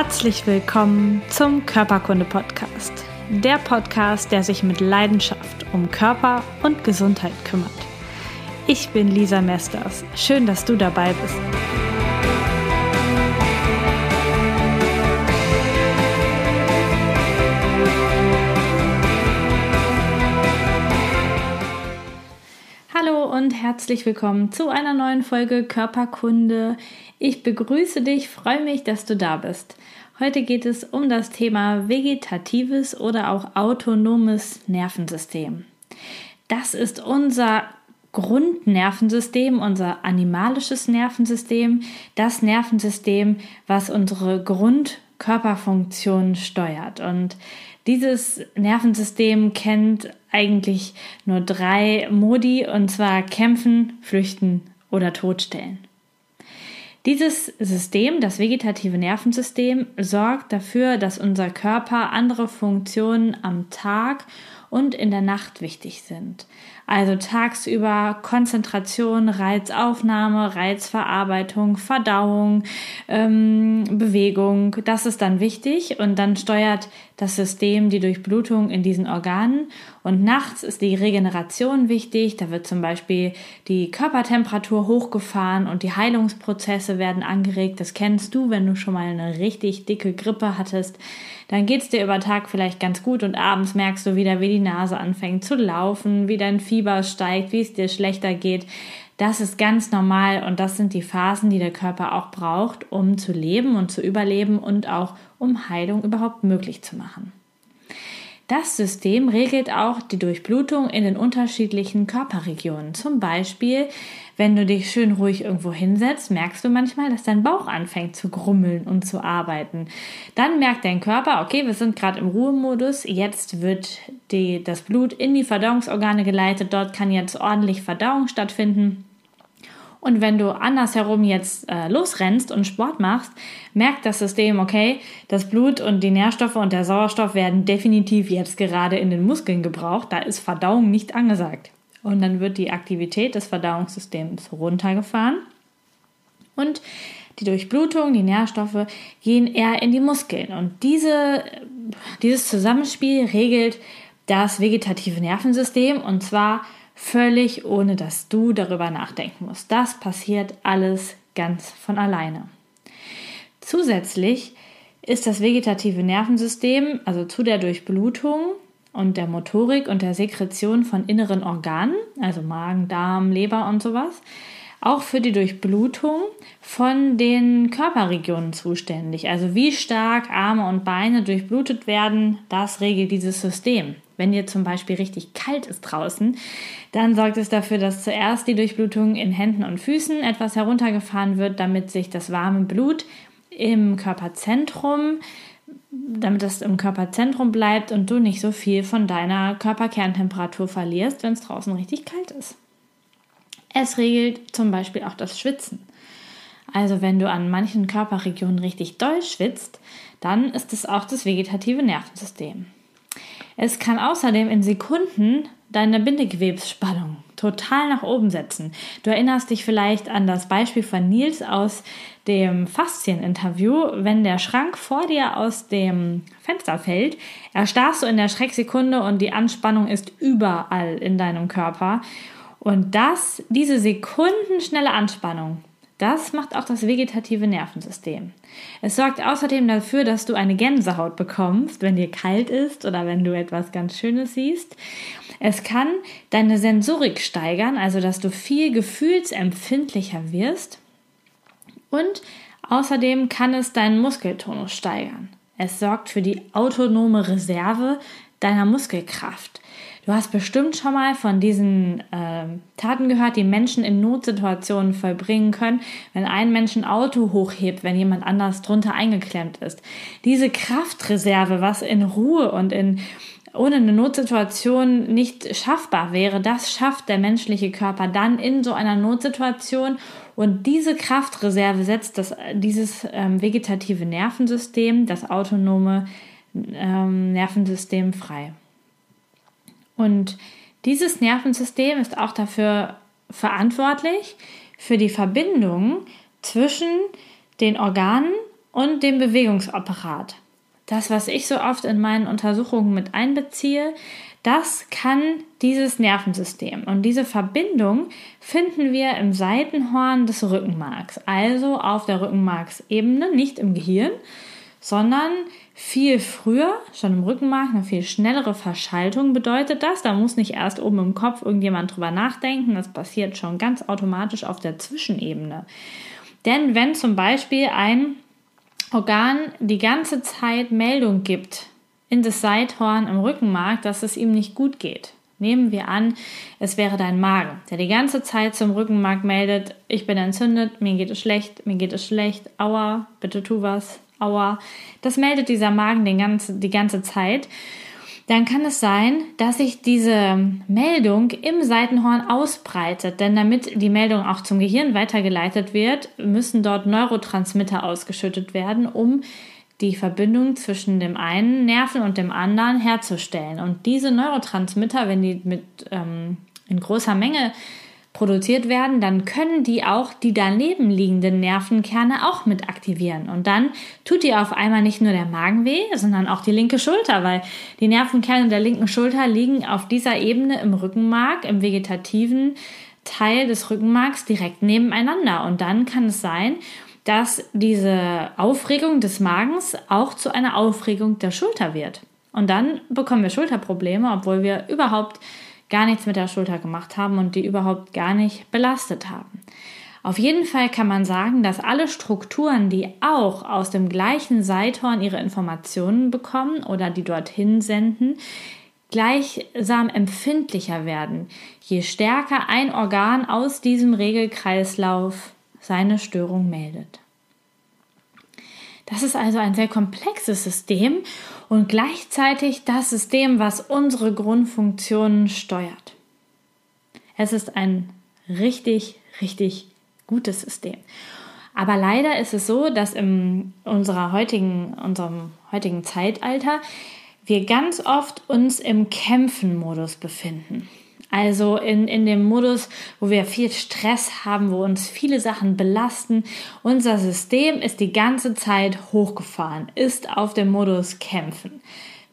Herzlich willkommen zum Körperkunde-Podcast. Der Podcast, der sich mit Leidenschaft um Körper und Gesundheit kümmert. Ich bin Lisa Mesters. Schön, dass du dabei bist. Hallo und herzlich willkommen zu einer neuen Folge Körperkunde. Ich begrüße dich, freue mich, dass du da bist. Heute geht es um das Thema vegetatives oder auch autonomes Nervensystem. Das ist unser Grundnervensystem, unser animalisches Nervensystem, das Nervensystem, was unsere Grundkörperfunktion steuert. Und dieses Nervensystem kennt eigentlich nur drei Modi, und zwar kämpfen, flüchten oder totstellen. Dieses System, das vegetative Nervensystem, sorgt dafür, dass unser Körper andere Funktionen am Tag und in der Nacht wichtig sind. Also tagsüber Konzentration, Reizaufnahme, Reizverarbeitung, Verdauung, ähm, Bewegung, das ist dann wichtig und dann steuert das System die Durchblutung in diesen Organen und nachts ist die Regeneration wichtig. Da wird zum Beispiel die Körpertemperatur hochgefahren und die Heilungsprozesse werden angeregt. Das kennst du, wenn du schon mal eine richtig dicke Grippe hattest. Dann geht es dir über Tag vielleicht ganz gut und abends merkst du wieder, wie die Nase anfängt zu laufen, wie dein Fieber steigt, wie es dir schlechter geht. Das ist ganz normal und das sind die Phasen, die der Körper auch braucht, um zu leben und zu überleben und auch um Heilung überhaupt möglich zu machen. Das System regelt auch die Durchblutung in den unterschiedlichen Körperregionen. Zum Beispiel, wenn du dich schön ruhig irgendwo hinsetzt, merkst du manchmal, dass dein Bauch anfängt zu grummeln und zu arbeiten. Dann merkt dein Körper, okay, wir sind gerade im Ruhemodus, jetzt wird die, das Blut in die Verdauungsorgane geleitet, dort kann jetzt ordentlich Verdauung stattfinden. Und wenn du andersherum jetzt äh, losrennst und Sport machst, merkt das System, okay, das Blut und die Nährstoffe und der Sauerstoff werden definitiv jetzt gerade in den Muskeln gebraucht. Da ist Verdauung nicht angesagt. Und dann wird die Aktivität des Verdauungssystems runtergefahren. Und die Durchblutung, die Nährstoffe gehen eher in die Muskeln. Und diese, dieses Zusammenspiel regelt das vegetative Nervensystem und zwar völlig ohne dass du darüber nachdenken musst. Das passiert alles ganz von alleine. Zusätzlich ist das vegetative Nervensystem, also zu der Durchblutung und der Motorik und der Sekretion von inneren Organen, also Magen, Darm, Leber und sowas, auch für die Durchblutung von den Körperregionen zuständig. Also wie stark Arme und Beine durchblutet werden, das regelt dieses System. Wenn dir zum Beispiel richtig kalt ist draußen, dann sorgt es dafür, dass zuerst die Durchblutung in Händen und Füßen etwas heruntergefahren wird, damit sich das warme Blut im Körperzentrum, damit es im Körperzentrum bleibt und du nicht so viel von deiner Körperkerntemperatur verlierst, wenn es draußen richtig kalt ist. Es regelt zum Beispiel auch das Schwitzen. Also wenn du an manchen Körperregionen richtig doll schwitzt, dann ist es auch das vegetative Nervensystem. Es kann außerdem in Sekunden deine Bindegewebsspannung total nach oben setzen. Du erinnerst dich vielleicht an das Beispiel von Nils aus dem Faszieninterview. Wenn der Schrank vor dir aus dem Fenster fällt, erstarrst du in der Schrecksekunde und die Anspannung ist überall in deinem Körper. Und das, diese sekundenschnelle Anspannung, das macht auch das vegetative Nervensystem. Es sorgt außerdem dafür, dass du eine Gänsehaut bekommst, wenn dir kalt ist oder wenn du etwas ganz Schönes siehst. Es kann deine Sensorik steigern, also dass du viel gefühlsempfindlicher wirst. Und außerdem kann es deinen Muskeltonus steigern. Es sorgt für die autonome Reserve deiner Muskelkraft. Du hast bestimmt schon mal von diesen äh, Taten gehört, die Menschen in Notsituationen vollbringen können, wenn ein Mensch ein Auto hochhebt, wenn jemand anders drunter eingeklemmt ist. Diese Kraftreserve, was in Ruhe und in ohne eine Notsituation nicht schaffbar wäre, das schafft der menschliche Körper dann in so einer Notsituation und diese Kraftreserve setzt das, dieses ähm, vegetative Nervensystem, das autonome ähm, Nervensystem frei. Und dieses Nervensystem ist auch dafür verantwortlich, für die Verbindung zwischen den Organen und dem Bewegungsapparat. Das, was ich so oft in meinen Untersuchungen mit einbeziehe, das kann dieses Nervensystem. Und diese Verbindung finden wir im Seitenhorn des Rückenmarks, also auf der Rückenmarksebene, nicht im Gehirn, sondern viel früher, schon im Rückenmark, eine viel schnellere Verschaltung bedeutet das. Da muss nicht erst oben im Kopf irgendjemand drüber nachdenken. Das passiert schon ganz automatisch auf der Zwischenebene. Denn wenn zum Beispiel ein Organ die ganze Zeit Meldung gibt in das Seithorn im Rückenmark, dass es ihm nicht gut geht. Nehmen wir an, es wäre dein Magen, der die ganze Zeit zum Rückenmark meldet, ich bin entzündet, mir geht es schlecht, mir geht es schlecht, aua, bitte tu was, aua. Das meldet dieser Magen den ganze, die ganze Zeit. Dann kann es sein, dass sich diese Meldung im Seitenhorn ausbreitet. Denn damit die Meldung auch zum Gehirn weitergeleitet wird, müssen dort Neurotransmitter ausgeschüttet werden, um die Verbindung zwischen dem einen Nerven und dem anderen herzustellen. Und diese Neurotransmitter, wenn die mit ähm, in großer Menge produziert werden, dann können die auch die daneben liegenden Nervenkerne auch mit aktivieren. Und dann tut dir auf einmal nicht nur der Magen weh, sondern auch die linke Schulter, weil die Nervenkerne der linken Schulter liegen auf dieser Ebene im Rückenmark, im vegetativen Teil des Rückenmarks direkt nebeneinander. Und dann kann es sein, dass diese Aufregung des Magens auch zu einer Aufregung der Schulter wird. Und dann bekommen wir Schulterprobleme, obwohl wir überhaupt gar nichts mit der Schulter gemacht haben und die überhaupt gar nicht belastet haben. Auf jeden Fall kann man sagen, dass alle Strukturen, die auch aus dem gleichen Seithorn ihre Informationen bekommen oder die dorthin senden, gleichsam empfindlicher werden, je stärker ein Organ aus diesem Regelkreislauf seine Störung meldet. Das ist also ein sehr komplexes System und gleichzeitig das System, was unsere Grundfunktionen steuert. Es ist ein richtig, richtig gutes System. Aber leider ist es so, dass in unserer heutigen, unserem heutigen Zeitalter wir ganz oft uns im Kämpfen-Modus befinden. Also in, in dem Modus, wo wir viel Stress haben, wo uns viele Sachen belasten. Unser System ist die ganze Zeit hochgefahren, ist auf dem Modus kämpfen.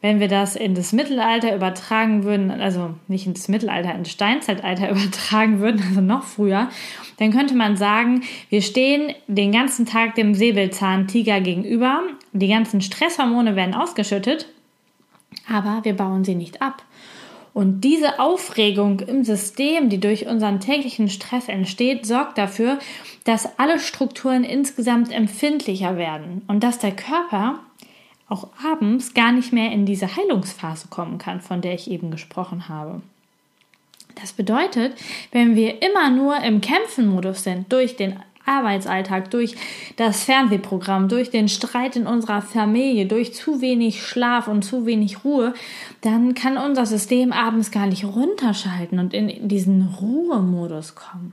Wenn wir das in das Mittelalter übertragen würden, also nicht in das Mittelalter, ins Steinzeitalter übertragen würden, also noch früher, dann könnte man sagen, wir stehen den ganzen Tag dem Säbelzahntiger gegenüber, die ganzen Stresshormone werden ausgeschüttet, aber wir bauen sie nicht ab. Und diese Aufregung im System, die durch unseren täglichen Stress entsteht, sorgt dafür, dass alle Strukturen insgesamt empfindlicher werden und dass der Körper auch abends gar nicht mehr in diese Heilungsphase kommen kann, von der ich eben gesprochen habe. Das bedeutet, wenn wir immer nur im Kämpfen-Modus sind, durch den Arbeitsalltag, durch das Fernsehprogramm, durch den Streit in unserer Familie, durch zu wenig Schlaf und zu wenig Ruhe, dann kann unser System abends gar nicht runterschalten und in diesen Ruhemodus kommen.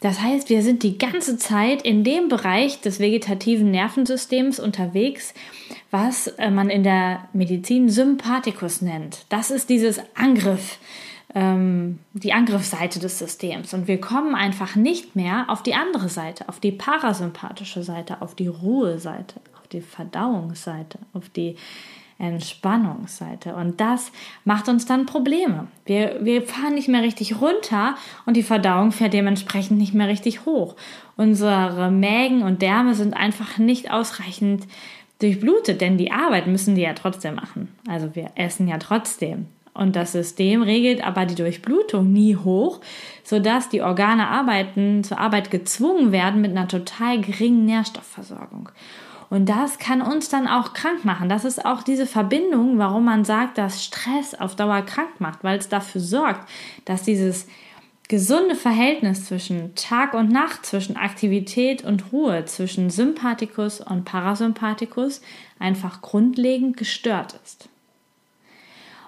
Das heißt, wir sind die ganze Zeit in dem Bereich des vegetativen Nervensystems unterwegs, was äh, man in der Medizin Sympathikus nennt. Das ist dieses Angriff, ähm, die Angriffsseite des Systems. Und wir kommen einfach nicht mehr auf die andere Seite, auf die parasympathische Seite, auf die Ruheseite, auf die Verdauungsseite, auf die Entspannungsseite. Und das macht uns dann Probleme. Wir, wir fahren nicht mehr richtig runter und die Verdauung fährt dementsprechend nicht mehr richtig hoch. Unsere Mägen und Därme sind einfach nicht ausreichend durchblutet, denn die Arbeit müssen die ja trotzdem machen. Also wir essen ja trotzdem. Und das System regelt aber die Durchblutung nie hoch, sodass die Organe arbeiten, zur Arbeit gezwungen werden mit einer total geringen Nährstoffversorgung. Und das kann uns dann auch krank machen. Das ist auch diese Verbindung, warum man sagt, dass Stress auf Dauer krank macht, weil es dafür sorgt, dass dieses gesunde Verhältnis zwischen Tag und Nacht, zwischen Aktivität und Ruhe, zwischen Sympathikus und Parasympathikus einfach grundlegend gestört ist.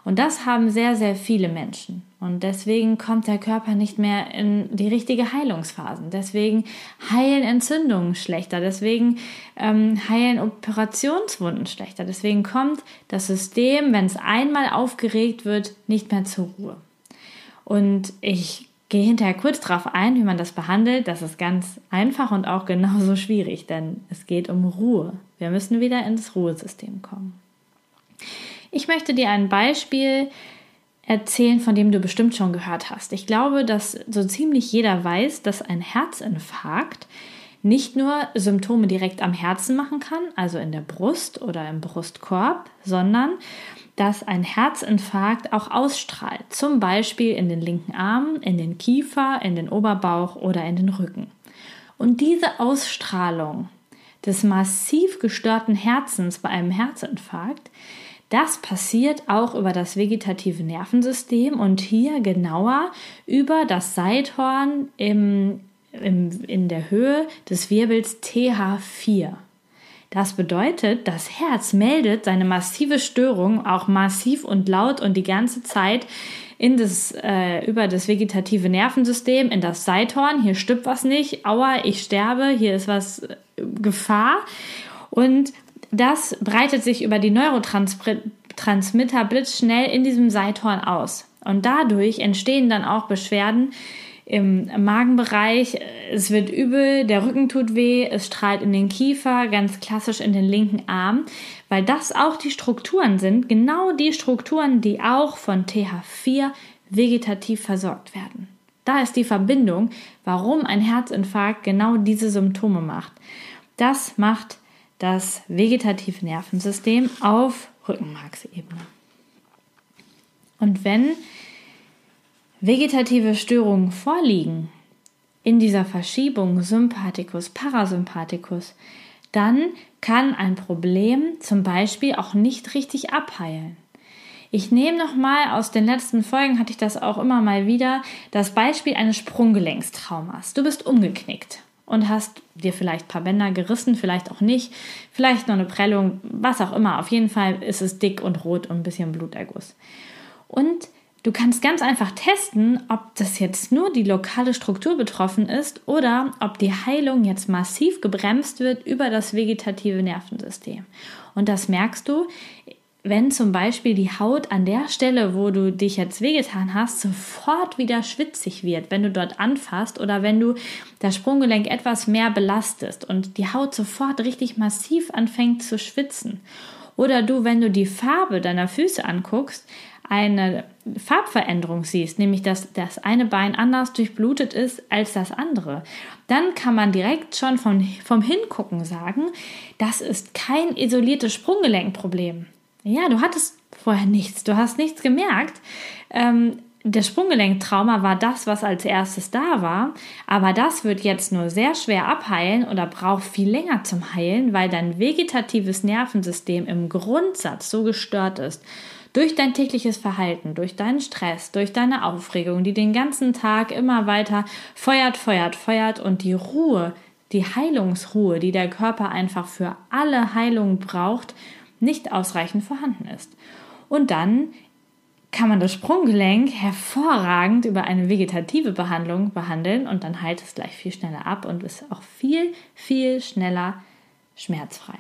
Und das haben sehr, sehr viele Menschen. Und deswegen kommt der Körper nicht mehr in die richtige Heilungsphase. Deswegen heilen Entzündungen schlechter. Deswegen ähm, heilen Operationswunden schlechter. Deswegen kommt das System, wenn es einmal aufgeregt wird, nicht mehr zur Ruhe. Und ich gehe hinterher kurz darauf ein, wie man das behandelt. Das ist ganz einfach und auch genauso schwierig, denn es geht um Ruhe. Wir müssen wieder ins Ruhesystem kommen. Ich möchte dir ein Beispiel erzählen, von dem du bestimmt schon gehört hast. Ich glaube, dass so ziemlich jeder weiß, dass ein Herzinfarkt nicht nur Symptome direkt am Herzen machen kann, also in der Brust oder im Brustkorb, sondern dass ein Herzinfarkt auch ausstrahlt, zum Beispiel in den linken Arm, in den Kiefer, in den Oberbauch oder in den Rücken. Und diese Ausstrahlung des massiv gestörten Herzens bei einem Herzinfarkt, das passiert auch über das vegetative Nervensystem und hier genauer über das Seithorn im, im, in der Höhe des Wirbels TH4. Das bedeutet, das Herz meldet seine massive Störung auch massiv und laut und die ganze Zeit in das, äh, über das vegetative Nervensystem, in das Seithorn. Hier stimmt was nicht. Aua, ich sterbe. Hier ist was äh, Gefahr. Und das breitet sich über die Neurotransmitter blitzschnell in diesem Seithorn aus. Und dadurch entstehen dann auch Beschwerden im Magenbereich. Es wird übel, der Rücken tut weh, es strahlt in den Kiefer, ganz klassisch in den linken Arm, weil das auch die Strukturen sind, genau die Strukturen, die auch von TH4 vegetativ versorgt werden. Da ist die Verbindung, warum ein Herzinfarkt genau diese Symptome macht. Das macht das vegetative Nervensystem auf Rückenmarksebene. Und wenn vegetative Störungen vorliegen in dieser Verschiebung Sympathikus, Parasympathikus, dann kann ein Problem zum Beispiel auch nicht richtig abheilen. Ich nehme nochmal aus den letzten Folgen, hatte ich das auch immer mal wieder, das Beispiel eines Sprunggelenkstraumas. Du bist umgeknickt und hast dir vielleicht ein paar Bänder gerissen, vielleicht auch nicht, vielleicht noch eine Prellung, was auch immer. Auf jeden Fall ist es dick und rot und ein bisschen Bluterguss. Und du kannst ganz einfach testen, ob das jetzt nur die lokale Struktur betroffen ist oder ob die Heilung jetzt massiv gebremst wird über das vegetative Nervensystem. Und das merkst du, wenn zum Beispiel die Haut an der Stelle, wo du dich jetzt wehgetan hast, sofort wieder schwitzig wird, wenn du dort anfasst oder wenn du das Sprunggelenk etwas mehr belastest und die Haut sofort richtig massiv anfängt zu schwitzen. Oder du, wenn du die Farbe deiner Füße anguckst, eine Farbveränderung siehst, nämlich dass das eine Bein anders durchblutet ist als das andere, dann kann man direkt schon von, vom Hingucken sagen, das ist kein isoliertes Sprunggelenkproblem. Ja, du hattest vorher nichts, du hast nichts gemerkt. Ähm, das Sprunggelenktrauma war das, was als erstes da war, aber das wird jetzt nur sehr schwer abheilen oder braucht viel länger zum Heilen, weil dein vegetatives Nervensystem im Grundsatz so gestört ist. Durch dein tägliches Verhalten, durch deinen Stress, durch deine Aufregung, die den ganzen Tag immer weiter feuert, feuert, feuert und die Ruhe, die Heilungsruhe, die der Körper einfach für alle Heilungen braucht, nicht ausreichend vorhanden ist. Und dann kann man das Sprunggelenk hervorragend über eine vegetative Behandlung behandeln und dann heilt es gleich viel schneller ab und ist auch viel, viel schneller schmerzfrei.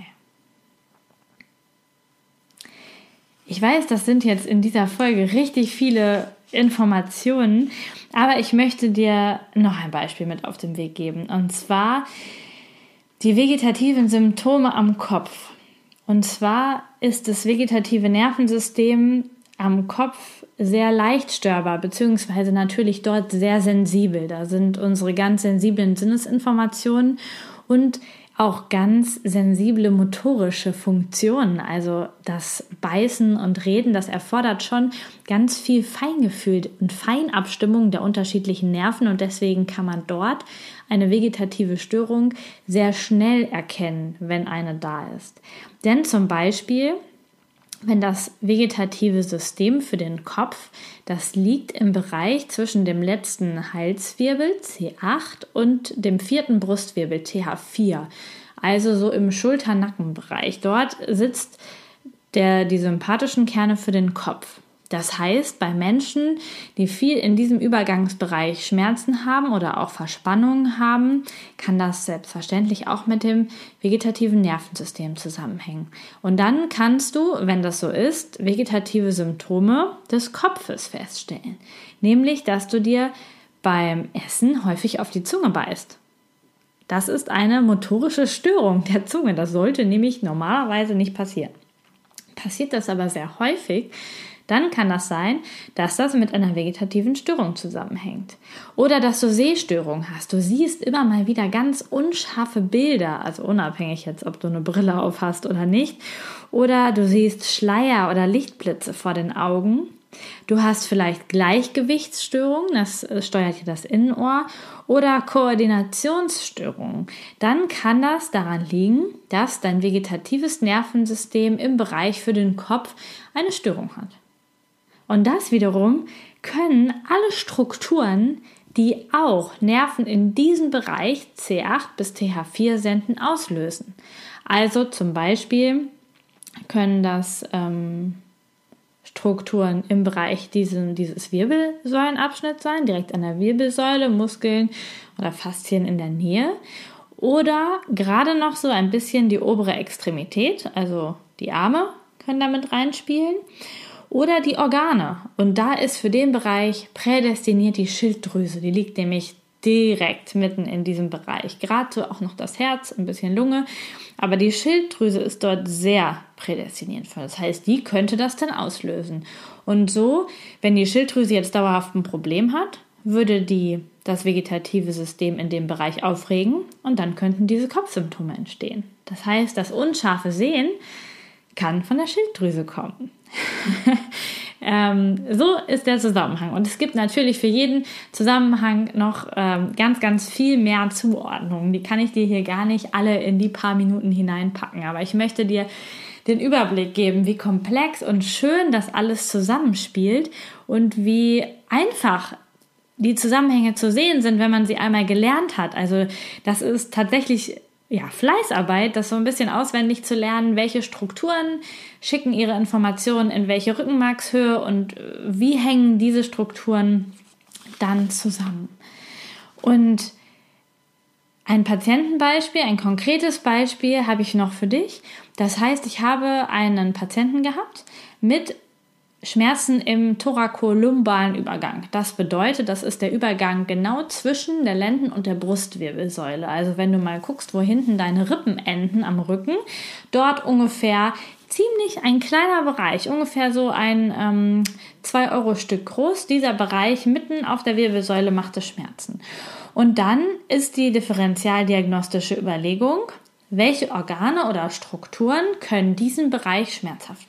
Ich weiß, das sind jetzt in dieser Folge richtig viele Informationen, aber ich möchte dir noch ein Beispiel mit auf den Weg geben und zwar die vegetativen Symptome am Kopf. Und zwar ist das vegetative Nervensystem am Kopf sehr leicht störbar, beziehungsweise natürlich dort sehr sensibel. Da sind unsere ganz sensiblen Sinnesinformationen und auch ganz sensible motorische Funktionen. Also das Beißen und Reden, das erfordert schon ganz viel Feingefühl und Feinabstimmung der unterschiedlichen Nerven und deswegen kann man dort eine vegetative Störung sehr schnell erkennen, wenn eine da ist. Denn zum Beispiel wenn das vegetative System für den Kopf, das liegt im Bereich zwischen dem letzten Halswirbel C8 und dem vierten Brustwirbel TH4, also so im Schulter-Nackenbereich. Dort sitzt der, die sympathischen Kerne für den Kopf. Das heißt, bei Menschen, die viel in diesem Übergangsbereich Schmerzen haben oder auch Verspannungen haben, kann das selbstverständlich auch mit dem vegetativen Nervensystem zusammenhängen. Und dann kannst du, wenn das so ist, vegetative Symptome des Kopfes feststellen. Nämlich, dass du dir beim Essen häufig auf die Zunge beißt. Das ist eine motorische Störung der Zunge. Das sollte nämlich normalerweise nicht passieren. Passiert das aber sehr häufig, dann kann das sein, dass das mit einer vegetativen Störung zusammenhängt. Oder dass du Sehstörungen hast. Du siehst immer mal wieder ganz unscharfe Bilder, also unabhängig jetzt, ob du eine Brille auf hast oder nicht. Oder du siehst Schleier oder Lichtblitze vor den Augen. Du hast vielleicht Gleichgewichtsstörungen, das äh, steuert hier das Innenohr, oder Koordinationsstörungen. Dann kann das daran liegen, dass dein vegetatives Nervensystem im Bereich für den Kopf eine Störung hat. Und das wiederum können alle Strukturen, die auch Nerven in diesem Bereich C8 bis TH4 senden, auslösen. Also zum Beispiel können das ähm, Strukturen im Bereich diesen, dieses Wirbelsäulenabschnitts sein, direkt an der Wirbelsäule, Muskeln oder Faszien in der Nähe. Oder gerade noch so ein bisschen die obere Extremität, also die Arme können damit reinspielen. Oder die Organe. Und da ist für den Bereich prädestiniert die Schilddrüse. Die liegt nämlich direkt mitten in diesem Bereich. Gerade auch noch das Herz, ein bisschen Lunge. Aber die Schilddrüse ist dort sehr prädestiniert für. Das heißt, die könnte das dann auslösen. Und so, wenn die Schilddrüse jetzt dauerhaft ein Problem hat, würde die das vegetative System in dem Bereich aufregen und dann könnten diese Kopfsymptome entstehen. Das heißt, das unscharfe Sehen kann von der Schilddrüse kommen. Ähm, so ist der Zusammenhang. Und es gibt natürlich für jeden Zusammenhang noch ähm, ganz, ganz viel mehr Zuordnungen. Die kann ich dir hier gar nicht alle in die paar Minuten hineinpacken. Aber ich möchte dir den Überblick geben, wie komplex und schön das alles zusammenspielt und wie einfach die Zusammenhänge zu sehen sind, wenn man sie einmal gelernt hat. Also das ist tatsächlich ja, Fleißarbeit, das so ein bisschen auswendig zu lernen, welche Strukturen schicken ihre Informationen in welche Rückenmarkshöhe und äh, wie hängen diese Strukturen dann zusammen. Und ein Patientenbeispiel, ein konkretes Beispiel habe ich noch für dich. Das heißt, ich habe einen Patienten gehabt mit Schmerzen im thorakolumbalen Übergang. Das bedeutet, das ist der Übergang genau zwischen der Lenden- und der Brustwirbelsäule. Also wenn du mal guckst, wo hinten deine Rippen enden am Rücken, dort ungefähr ziemlich ein kleiner Bereich, ungefähr so ein 2-Euro-Stück ähm, groß. Dieser Bereich mitten auf der Wirbelsäule macht es Schmerzen. Und dann ist die differentialdiagnostische Überlegung, welche Organe oder Strukturen können diesen Bereich schmerzhaft.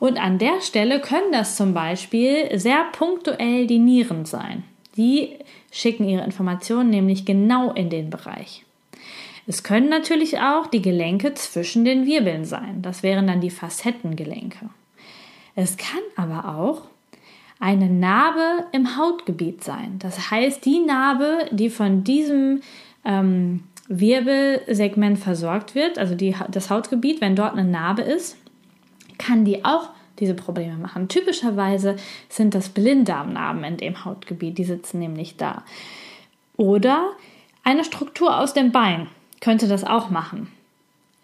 Und an der Stelle können das zum Beispiel sehr punktuell die Nieren sein. Die schicken ihre Informationen nämlich genau in den Bereich. Es können natürlich auch die Gelenke zwischen den Wirbeln sein. Das wären dann die Facettengelenke. Es kann aber auch eine Narbe im Hautgebiet sein. Das heißt, die Narbe, die von diesem ähm, Wirbelsegment versorgt wird, also die, das Hautgebiet, wenn dort eine Narbe ist, kann die auch diese Probleme machen. Typischerweise sind das Blinddarmnarben in dem Hautgebiet, die sitzen nämlich da. Oder eine Struktur aus dem Bein könnte das auch machen.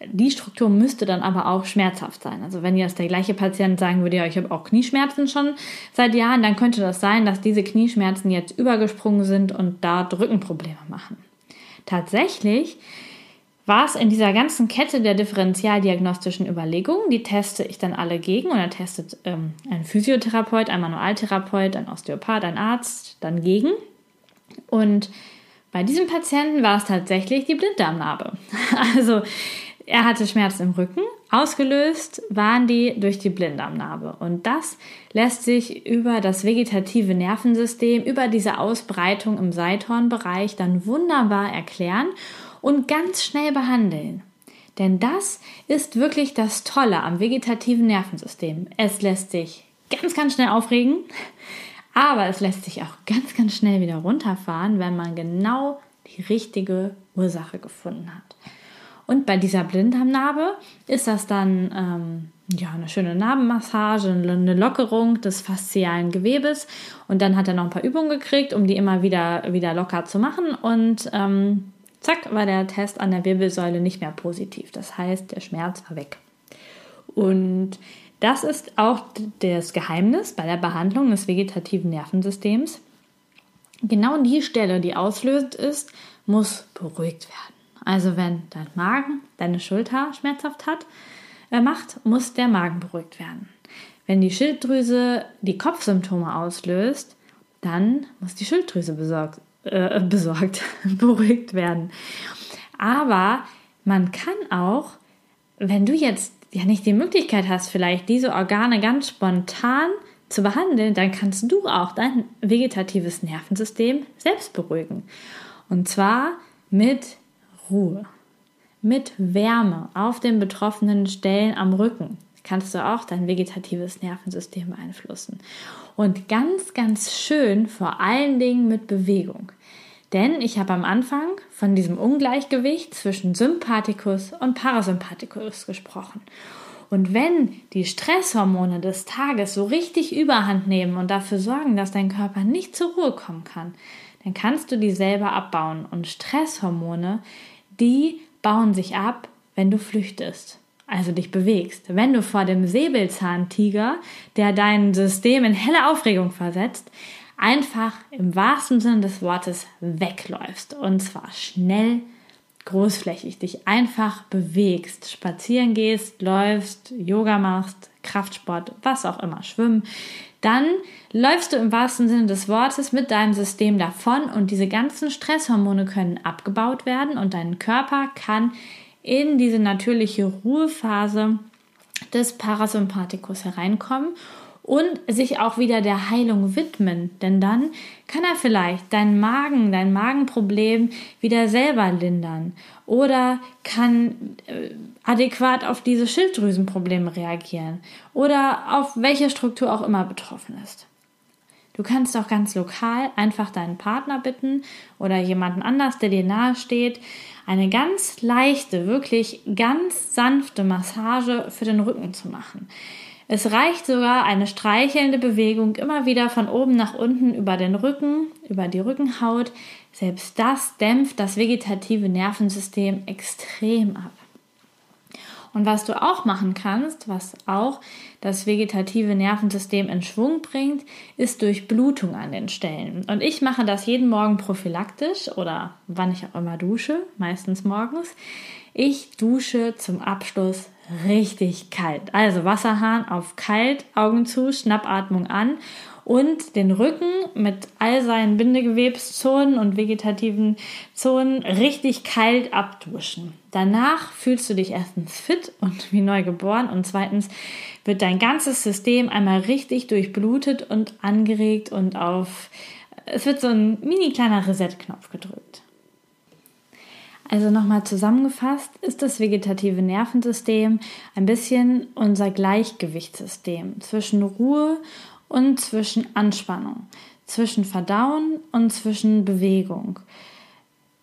Die Struktur müsste dann aber auch schmerzhaft sein. Also wenn jetzt der gleiche Patient sagen würde, ja, ich habe auch Knieschmerzen schon seit Jahren, dann könnte das sein, dass diese Knieschmerzen jetzt übergesprungen sind und da Rückenprobleme machen. Tatsächlich war es in dieser ganzen Kette der differentialdiagnostischen Überlegungen, die teste ich dann alle gegen und dann testet ähm, ein Physiotherapeut, ein Manualtherapeut, ein Osteopath, ein Arzt dann gegen. Und bei diesem Patienten war es tatsächlich die Blinddarmnarbe. Also er hatte Schmerzen im Rücken, ausgelöst waren die durch die Blinddarmnarbe. Und das lässt sich über das vegetative Nervensystem, über diese Ausbreitung im Seithornbereich dann wunderbar erklären und ganz schnell behandeln. Denn das ist wirklich das Tolle am vegetativen Nervensystem. Es lässt sich ganz, ganz schnell aufregen, aber es lässt sich auch ganz, ganz schnell wieder runterfahren, wenn man genau die richtige Ursache gefunden hat. Und bei dieser Blinddarmnarbe ist das dann ähm, ja, eine schöne Narbenmassage, eine Lockerung des faszialen Gewebes. Und dann hat er noch ein paar Übungen gekriegt, um die immer wieder, wieder locker zu machen. Und ähm, zack, war der Test an der Wirbelsäule nicht mehr positiv. Das heißt, der Schmerz war weg. Und das ist auch das Geheimnis bei der Behandlung des vegetativen Nervensystems. genau die Stelle, die auslösend ist, muss beruhigt werden. Also wenn dein Magen deine Schulter schmerzhaft hat, äh, macht, muss der Magen beruhigt werden. Wenn die Schilddrüse die Kopfsymptome auslöst, dann muss die Schilddrüse besorgt, äh, besorgt beruhigt werden. Aber man kann auch, wenn du jetzt ja nicht die Möglichkeit hast, vielleicht diese Organe ganz spontan zu behandeln, dann kannst du auch dein vegetatives Nervensystem selbst beruhigen. Und zwar mit Ruhe, mit Wärme auf den betroffenen Stellen am Rücken kannst du auch dein vegetatives Nervensystem beeinflussen. Und ganz, ganz schön vor allen Dingen mit Bewegung. Denn ich habe am Anfang von diesem Ungleichgewicht zwischen Sympathikus und Parasympathikus gesprochen. Und wenn die Stresshormone des Tages so richtig überhand nehmen und dafür sorgen, dass dein Körper nicht zur Ruhe kommen kann, dann kannst du die selber abbauen. Und Stresshormone, die bauen sich ab, wenn du flüchtest, also dich bewegst. Wenn du vor dem Säbelzahntiger, der dein System in helle Aufregung versetzt, einfach im wahrsten Sinne des Wortes wegläufst. Und zwar schnell, großflächig, dich einfach bewegst, spazieren gehst, läufst, Yoga machst, Kraftsport, was auch immer, schwimmen, dann läufst du im wahrsten Sinne des Wortes mit deinem System davon und diese ganzen Stresshormone können abgebaut werden und dein Körper kann in diese natürliche Ruhephase des Parasympathikus hereinkommen und sich auch wieder der Heilung widmen, denn dann kann er vielleicht deinen Magen, dein Magenproblem wieder selber lindern oder kann äh, adäquat auf diese Schilddrüsenprobleme reagieren oder auf welche Struktur auch immer betroffen ist. Du kannst auch ganz lokal einfach deinen Partner bitten oder jemanden anders, der dir nahe steht, eine ganz leichte, wirklich ganz sanfte Massage für den Rücken zu machen. Es reicht sogar eine streichelnde Bewegung immer wieder von oben nach unten über den Rücken, über die Rückenhaut. Selbst das dämpft das vegetative Nervensystem extrem ab. Und was du auch machen kannst, was auch das vegetative Nervensystem in Schwung bringt, ist Durchblutung an den Stellen. Und ich mache das jeden Morgen prophylaktisch oder wann ich auch immer dusche, meistens morgens. Ich dusche zum Abschluss richtig kalt. Also Wasserhahn auf kalt, Augen zu, Schnappatmung an und den Rücken mit all seinen Bindegewebszonen und vegetativen Zonen richtig kalt abduschen. Danach fühlst du dich erstens fit und wie neu geboren und zweitens wird dein ganzes System einmal richtig durchblutet und angeregt und auf es wird so ein mini kleiner Reset-Knopf gedrückt. Also nochmal zusammengefasst ist das vegetative Nervensystem ein bisschen unser Gleichgewichtssystem zwischen Ruhe und zwischen Anspannung, zwischen Verdauen und zwischen Bewegung.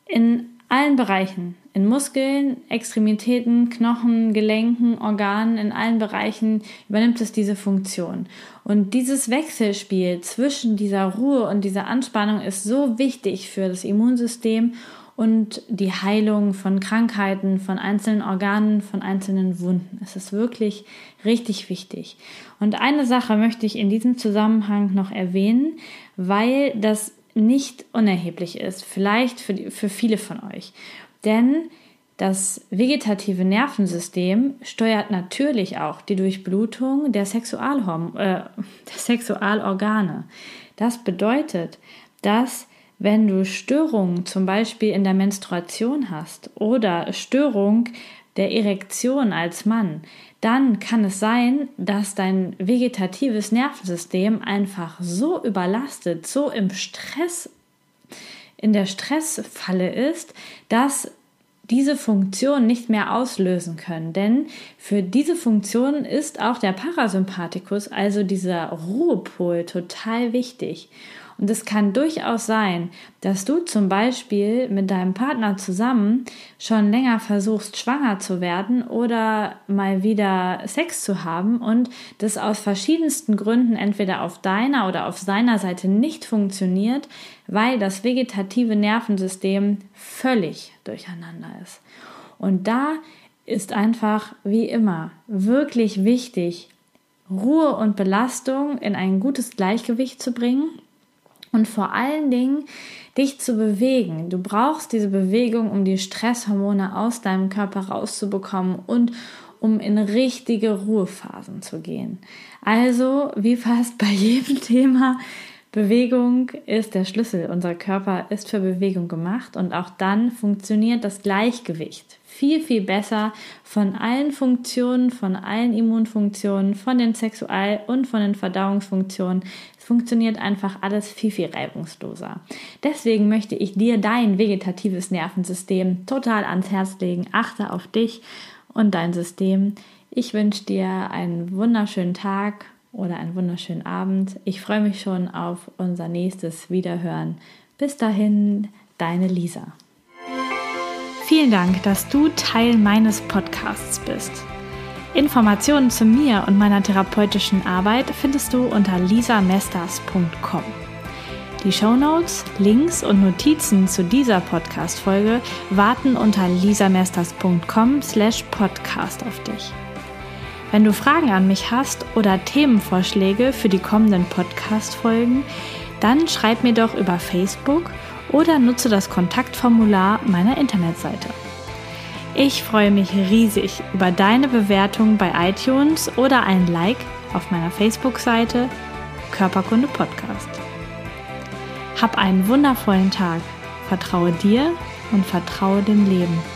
In allen Bereichen, in Muskeln, Extremitäten, Knochen, Gelenken, Organen, in allen Bereichen übernimmt es diese Funktion. Und dieses Wechselspiel zwischen dieser Ruhe und dieser Anspannung ist so wichtig für das Immunsystem und die Heilung von Krankheiten, von einzelnen Organen, von einzelnen Wunden. Es ist wirklich richtig wichtig. Und eine Sache möchte ich in diesem Zusammenhang noch erwähnen, weil das nicht unerheblich ist, vielleicht für, die, für viele von euch. Denn das vegetative Nervensystem steuert natürlich auch die Durchblutung der, Sexualhorm äh, der Sexualorgane. Das bedeutet, dass wenn du Störungen zum Beispiel in der Menstruation hast oder Störung der Erektion als Mann, dann kann es sein, dass dein vegetatives Nervensystem einfach so überlastet, so im Stress, in der Stressfalle ist, dass diese Funktion nicht mehr auslösen können. Denn für diese Funktion ist auch der Parasympathikus, also dieser Ruhepol, total wichtig. Und es kann durchaus sein, dass du zum Beispiel mit deinem Partner zusammen schon länger versuchst, schwanger zu werden oder mal wieder Sex zu haben und das aus verschiedensten Gründen entweder auf deiner oder auf seiner Seite nicht funktioniert, weil das vegetative Nervensystem völlig durcheinander ist. Und da ist einfach, wie immer, wirklich wichtig, Ruhe und Belastung in ein gutes Gleichgewicht zu bringen Und vor allen Dingen dich zu bewegen. Du brauchst diese Bewegung, um die Stresshormone aus deinem Körper rauszubekommen und um in richtige Ruhephasen zu gehen. Also, wie fast bei jedem Thema, Bewegung ist der Schlüssel. Unser Körper ist für Bewegung gemacht und auch dann funktioniert das Gleichgewicht viel, viel besser von allen Funktionen, von allen Immunfunktionen, von den Sexual- und von den Verdauungsfunktionen. Es funktioniert einfach alles viel, viel reibungsloser. Deswegen möchte ich dir dein vegetatives Nervensystem total ans Herz legen. Achte auf dich und dein System. Ich wünsche dir einen wunderschönen Tag oder einen wunderschönen Abend. Ich freue mich schon auf unser nächstes Wiederhören. Bis dahin, deine Lisa. Vielen Dank, dass du Teil meines Podcasts bist. Informationen zu mir und meiner therapeutischen Arbeit findest du unter lisamesters.com. Die Shownotes, Links und Notizen zu dieser Podcast-Folge warten unter lisamesters.com slash podcast auf dich. Wenn du Fragen an mich hast oder Themenvorschläge für die kommenden Podcast-Folgen, dann schreib mir doch über Facebook oder nutze das Kontaktformular meiner Internetseite. Ich freue mich riesig über deine Bewertung bei iTunes oder ein Like auf meiner Facebook-Seite Körperkunde Podcast. Hab einen wundervollen Tag. Vertraue dir und vertraue dem Leben.